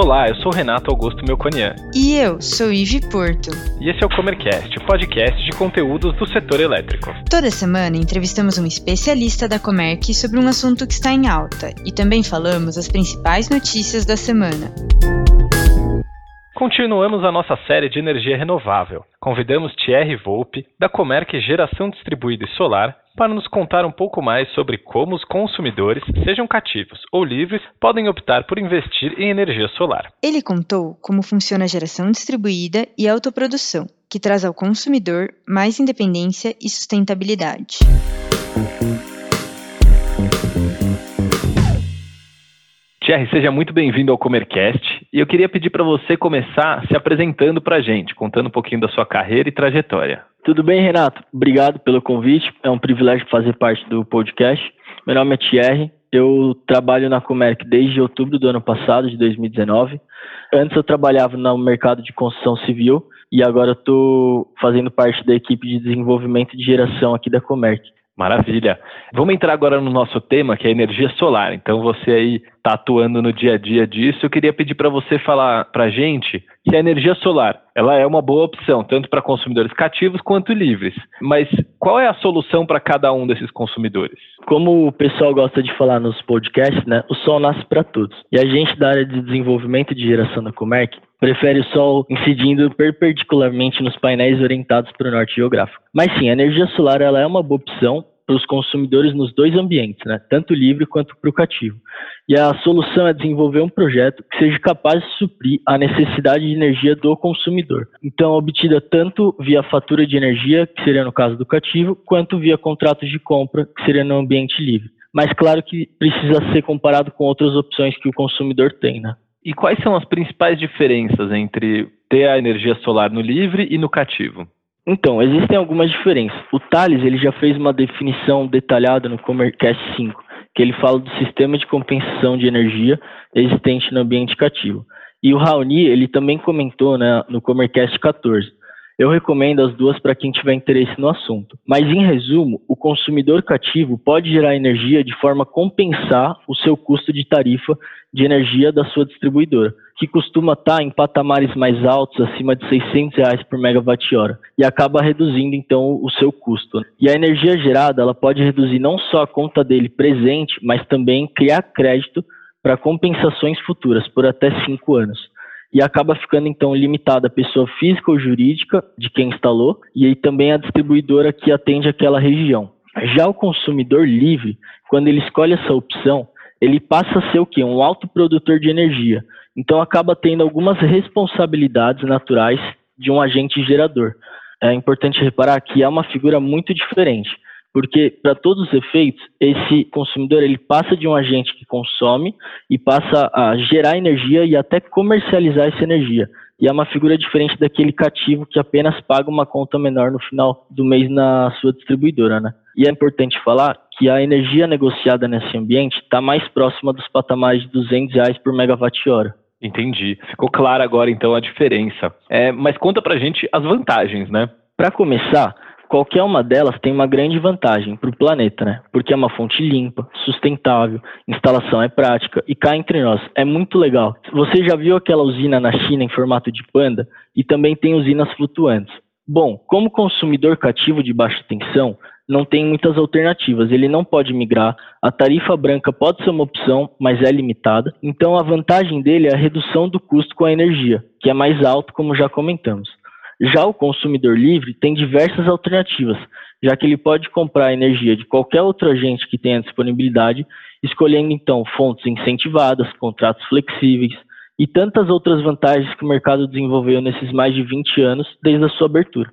Olá, eu sou Renato Augusto Melconian. E eu sou Ive Porto. E esse é o Comercast, o podcast de conteúdos do setor elétrico. Toda semana entrevistamos um especialista da Comerc sobre um assunto que está em alta e também falamos as principais notícias da semana. Continuamos a nossa série de energia renovável. Convidamos Thierry Volpe, da Comerc Geração Distribuída e Solar, para nos contar um pouco mais sobre como os consumidores, sejam cativos ou livres, podem optar por investir em energia solar. Ele contou como funciona a geração distribuída e autoprodução, que traz ao consumidor mais independência e sustentabilidade. Thierry, seja muito bem-vindo ao Comercast. E eu queria pedir para você começar se apresentando para a gente, contando um pouquinho da sua carreira e trajetória. Tudo bem, Renato? Obrigado pelo convite. É um privilégio fazer parte do podcast. Meu nome é Thierry. Eu trabalho na Comerc desde outubro do ano passado, de 2019. Antes eu trabalhava no mercado de construção civil e agora estou fazendo parte da equipe de desenvolvimento de geração aqui da Comerc. Maravilha. Vamos entrar agora no nosso tema, que é energia solar. Então, você aí está atuando no dia a dia disso. Eu queria pedir para você falar para a gente que a energia solar ela é uma boa opção, tanto para consumidores cativos quanto livres. Mas qual é a solução para cada um desses consumidores? Como o pessoal gosta de falar nos podcasts, né, o sol nasce para todos. E a gente da área de desenvolvimento de geração da Comerc prefere o sol incidindo perpendicularmente nos painéis orientados para o norte geográfico. Mas sim, a energia solar ela é uma boa opção para os consumidores nos dois ambientes, né? tanto livre quanto para o cativo. E a solução é desenvolver um projeto que seja capaz de suprir a necessidade de energia do consumidor. Então, obtida tanto via fatura de energia, que seria no caso do cativo, quanto via contratos de compra, que seria no ambiente livre. Mas claro que precisa ser comparado com outras opções que o consumidor tem, né? E quais são as principais diferenças entre ter a energia solar no livre e no cativo? Então, existem algumas diferenças. O Thales ele já fez uma definição detalhada no Comercast 5, que ele fala do sistema de compensação de energia existente no ambiente cativo. E o Raoni ele também comentou né, no Comercast 14. Eu recomendo as duas para quem tiver interesse no assunto. Mas, em resumo, o consumidor cativo pode gerar energia de forma a compensar o seu custo de tarifa de energia da sua distribuidora, que costuma estar em patamares mais altos, acima de 600 reais por megawatt-hora, e acaba reduzindo, então, o seu custo. E a energia gerada ela pode reduzir não só a conta dele presente, mas também criar crédito para compensações futuras por até cinco anos e acaba ficando então limitada a pessoa física ou jurídica de quem instalou e aí também a distribuidora que atende aquela região. Já o consumidor livre, quando ele escolhe essa opção, ele passa a ser o quê? Um autoprodutor de energia. Então acaba tendo algumas responsabilidades naturais de um agente gerador. É importante reparar que é uma figura muito diferente porque para todos os efeitos, esse consumidor ele passa de um agente que consome e passa a gerar energia e até comercializar essa energia. E é uma figura diferente daquele cativo que apenas paga uma conta menor no final do mês na sua distribuidora, né? E é importante falar que a energia negociada nesse ambiente está mais próxima dos patamares de 200 reais por megawatt-hora. Entendi. Ficou clara agora então a diferença. É, mas conta pra gente as vantagens, né? Para começar, Qualquer uma delas tem uma grande vantagem para o planeta, né? Porque é uma fonte limpa, sustentável, instalação é prática e cá entre nós é muito legal. Você já viu aquela usina na China em formato de panda? E também tem usinas flutuantes. Bom, como consumidor cativo de baixa tensão, não tem muitas alternativas. Ele não pode migrar. A tarifa branca pode ser uma opção, mas é limitada. Então a vantagem dele é a redução do custo com a energia, que é mais alto, como já comentamos. Já o consumidor livre tem diversas alternativas, já que ele pode comprar energia de qualquer outro agente que tenha disponibilidade, escolhendo então fontes incentivadas, contratos flexíveis e tantas outras vantagens que o mercado desenvolveu nesses mais de 20 anos desde a sua abertura.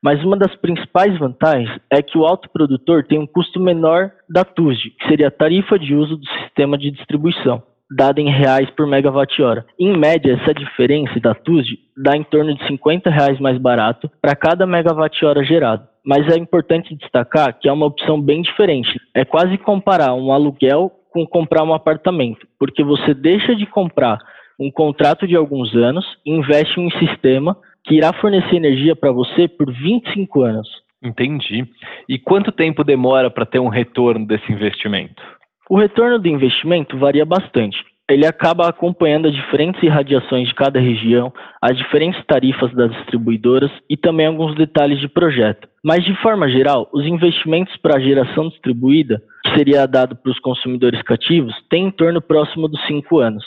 Mas uma das principais vantagens é que o autoprodutor tem um custo menor da TUSD, que seria a tarifa de uso do sistema de distribuição dada em reais por megawatt-hora. Em média, essa diferença da TUSD dá em torno de 50 reais mais barato para cada megawatt-hora gerado. Mas é importante destacar que é uma opção bem diferente. É quase comparar um aluguel com comprar um apartamento, porque você deixa de comprar um contrato de alguns anos e investe em um sistema que irá fornecer energia para você por 25 anos. Entendi. E quanto tempo demora para ter um retorno desse investimento? O retorno do investimento varia bastante. ele acaba acompanhando as diferentes irradiações de cada região, as diferentes tarifas das distribuidoras e também alguns detalhes de projeto. Mas, de forma geral, os investimentos para a geração distribuída, que seria dado para os consumidores cativos, têm em torno próximo dos 5 anos.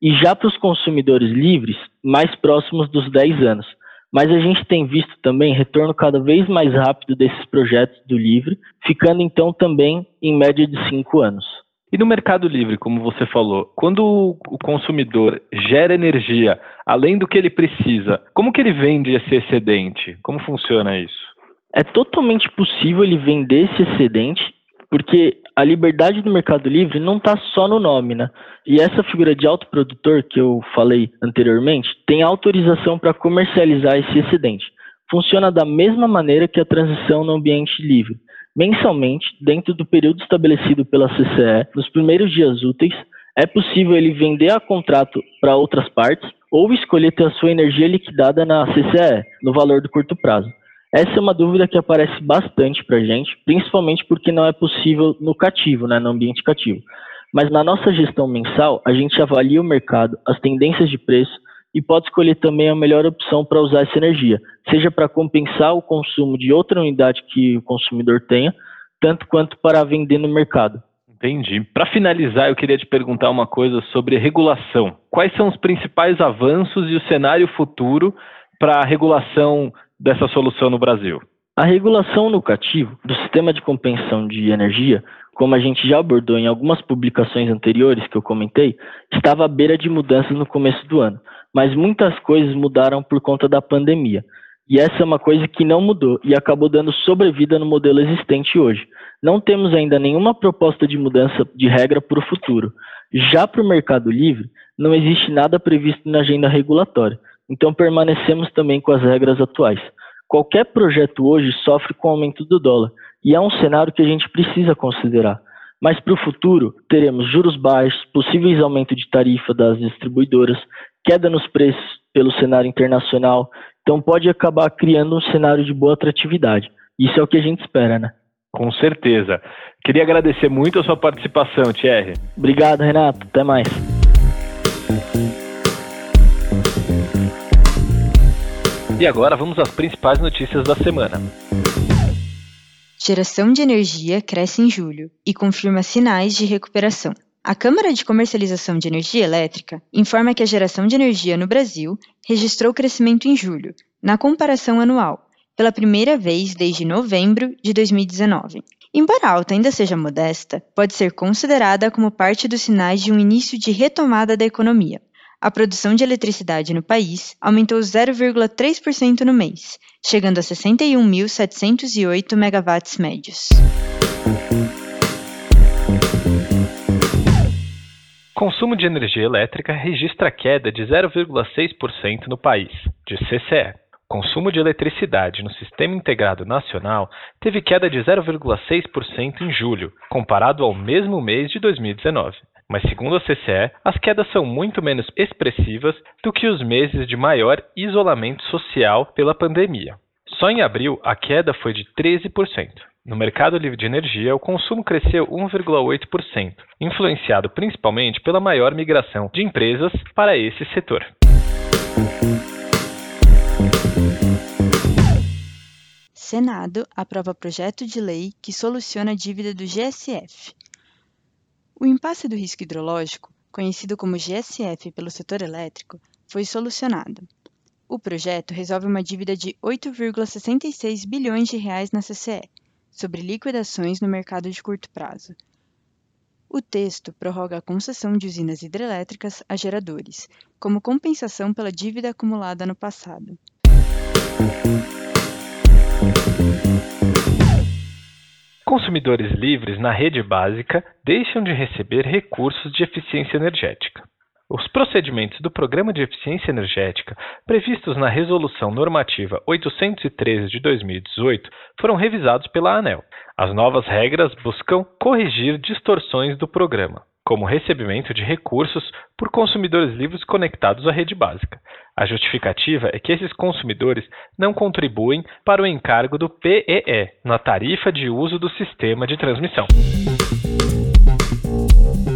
E já para os consumidores livres, mais próximos dos 10 anos. Mas a gente tem visto também retorno cada vez mais rápido desses projetos do livre, ficando então também em média de 5 anos. E no Mercado Livre, como você falou, quando o consumidor gera energia além do que ele precisa, como que ele vende esse excedente? Como funciona isso? É totalmente possível ele vender esse excedente, porque a liberdade do Mercado Livre não está só no nome, né? E essa figura de autoprodutor que eu falei anteriormente tem autorização para comercializar esse excedente. Funciona da mesma maneira que a transição no ambiente livre mensalmente, dentro do período estabelecido pela CCE, nos primeiros dias úteis, é possível ele vender a contrato para outras partes ou escolher ter a sua energia liquidada na CCE, no valor do curto prazo. Essa é uma dúvida que aparece bastante para a gente, principalmente porque não é possível no cativo, né, no ambiente cativo. Mas na nossa gestão mensal, a gente avalia o mercado, as tendências de preço e pode escolher também a melhor opção para usar essa energia, seja para compensar o consumo de outra unidade que o consumidor tenha, tanto quanto para vender no mercado. Entendi. Para finalizar, eu queria te perguntar uma coisa sobre regulação. Quais são os principais avanços e o cenário futuro para a regulação dessa solução no Brasil? A regulação no cativo do sistema de compensação de energia, como a gente já abordou em algumas publicações anteriores que eu comentei, estava à beira de mudanças no começo do ano mas muitas coisas mudaram por conta da pandemia. E essa é uma coisa que não mudou e acabou dando sobrevida no modelo existente hoje. Não temos ainda nenhuma proposta de mudança de regra para o futuro. Já para o Mercado Livre, não existe nada previsto na agenda regulatória, então permanecemos também com as regras atuais. Qualquer projeto hoje sofre com o aumento do dólar, e é um cenário que a gente precisa considerar. Mas para o futuro, teremos juros baixos, possíveis aumento de tarifa das distribuidoras, queda nos preços pelo cenário internacional. Então pode acabar criando um cenário de boa atratividade. Isso é o que a gente espera, né? Com certeza. Queria agradecer muito a sua participação, Thierry. Obrigado, Renato. Até mais. E agora vamos às principais notícias da semana. Geração de energia cresce em julho e confirma sinais de recuperação. A Câmara de Comercialização de Energia Elétrica informa que a geração de energia no Brasil registrou crescimento em julho, na comparação anual, pela primeira vez desde novembro de 2019. Embora a alta ainda seja modesta, pode ser considerada como parte dos sinais de um início de retomada da economia. A produção de eletricidade no país aumentou 0,3% no mês, chegando a 61.708 megawatts médios. Consumo de energia elétrica registra queda de 0,6% no país, de CCE. Consumo de eletricidade no Sistema Integrado Nacional teve queda de 0,6% em julho, comparado ao mesmo mês de 2019. Mas, segundo a CCE, as quedas são muito menos expressivas do que os meses de maior isolamento social pela pandemia. Só em abril, a queda foi de 13%. No mercado livre de energia, o consumo cresceu 1,8%, influenciado principalmente pela maior migração de empresas para esse setor. Senado aprova projeto de lei que soluciona a dívida do GSF. O impasse do risco hidrológico, conhecido como GSF pelo setor elétrico, foi solucionado. O projeto resolve uma dívida de 8,66 bilhões de reais na CCE, sobre liquidações no mercado de curto prazo. O texto prorroga a concessão de usinas hidrelétricas a geradores, como compensação pela dívida acumulada no passado. Consumidores livres na rede básica deixam de receber recursos de eficiência energética. Os procedimentos do Programa de Eficiência Energética, previstos na Resolução Normativa 813 de 2018, foram revisados pela ANEL. As novas regras buscam corrigir distorções do programa, como recebimento de recursos por consumidores livres conectados à rede básica. A justificativa é que esses consumidores não contribuem para o encargo do PEE na tarifa de uso do sistema de transmissão.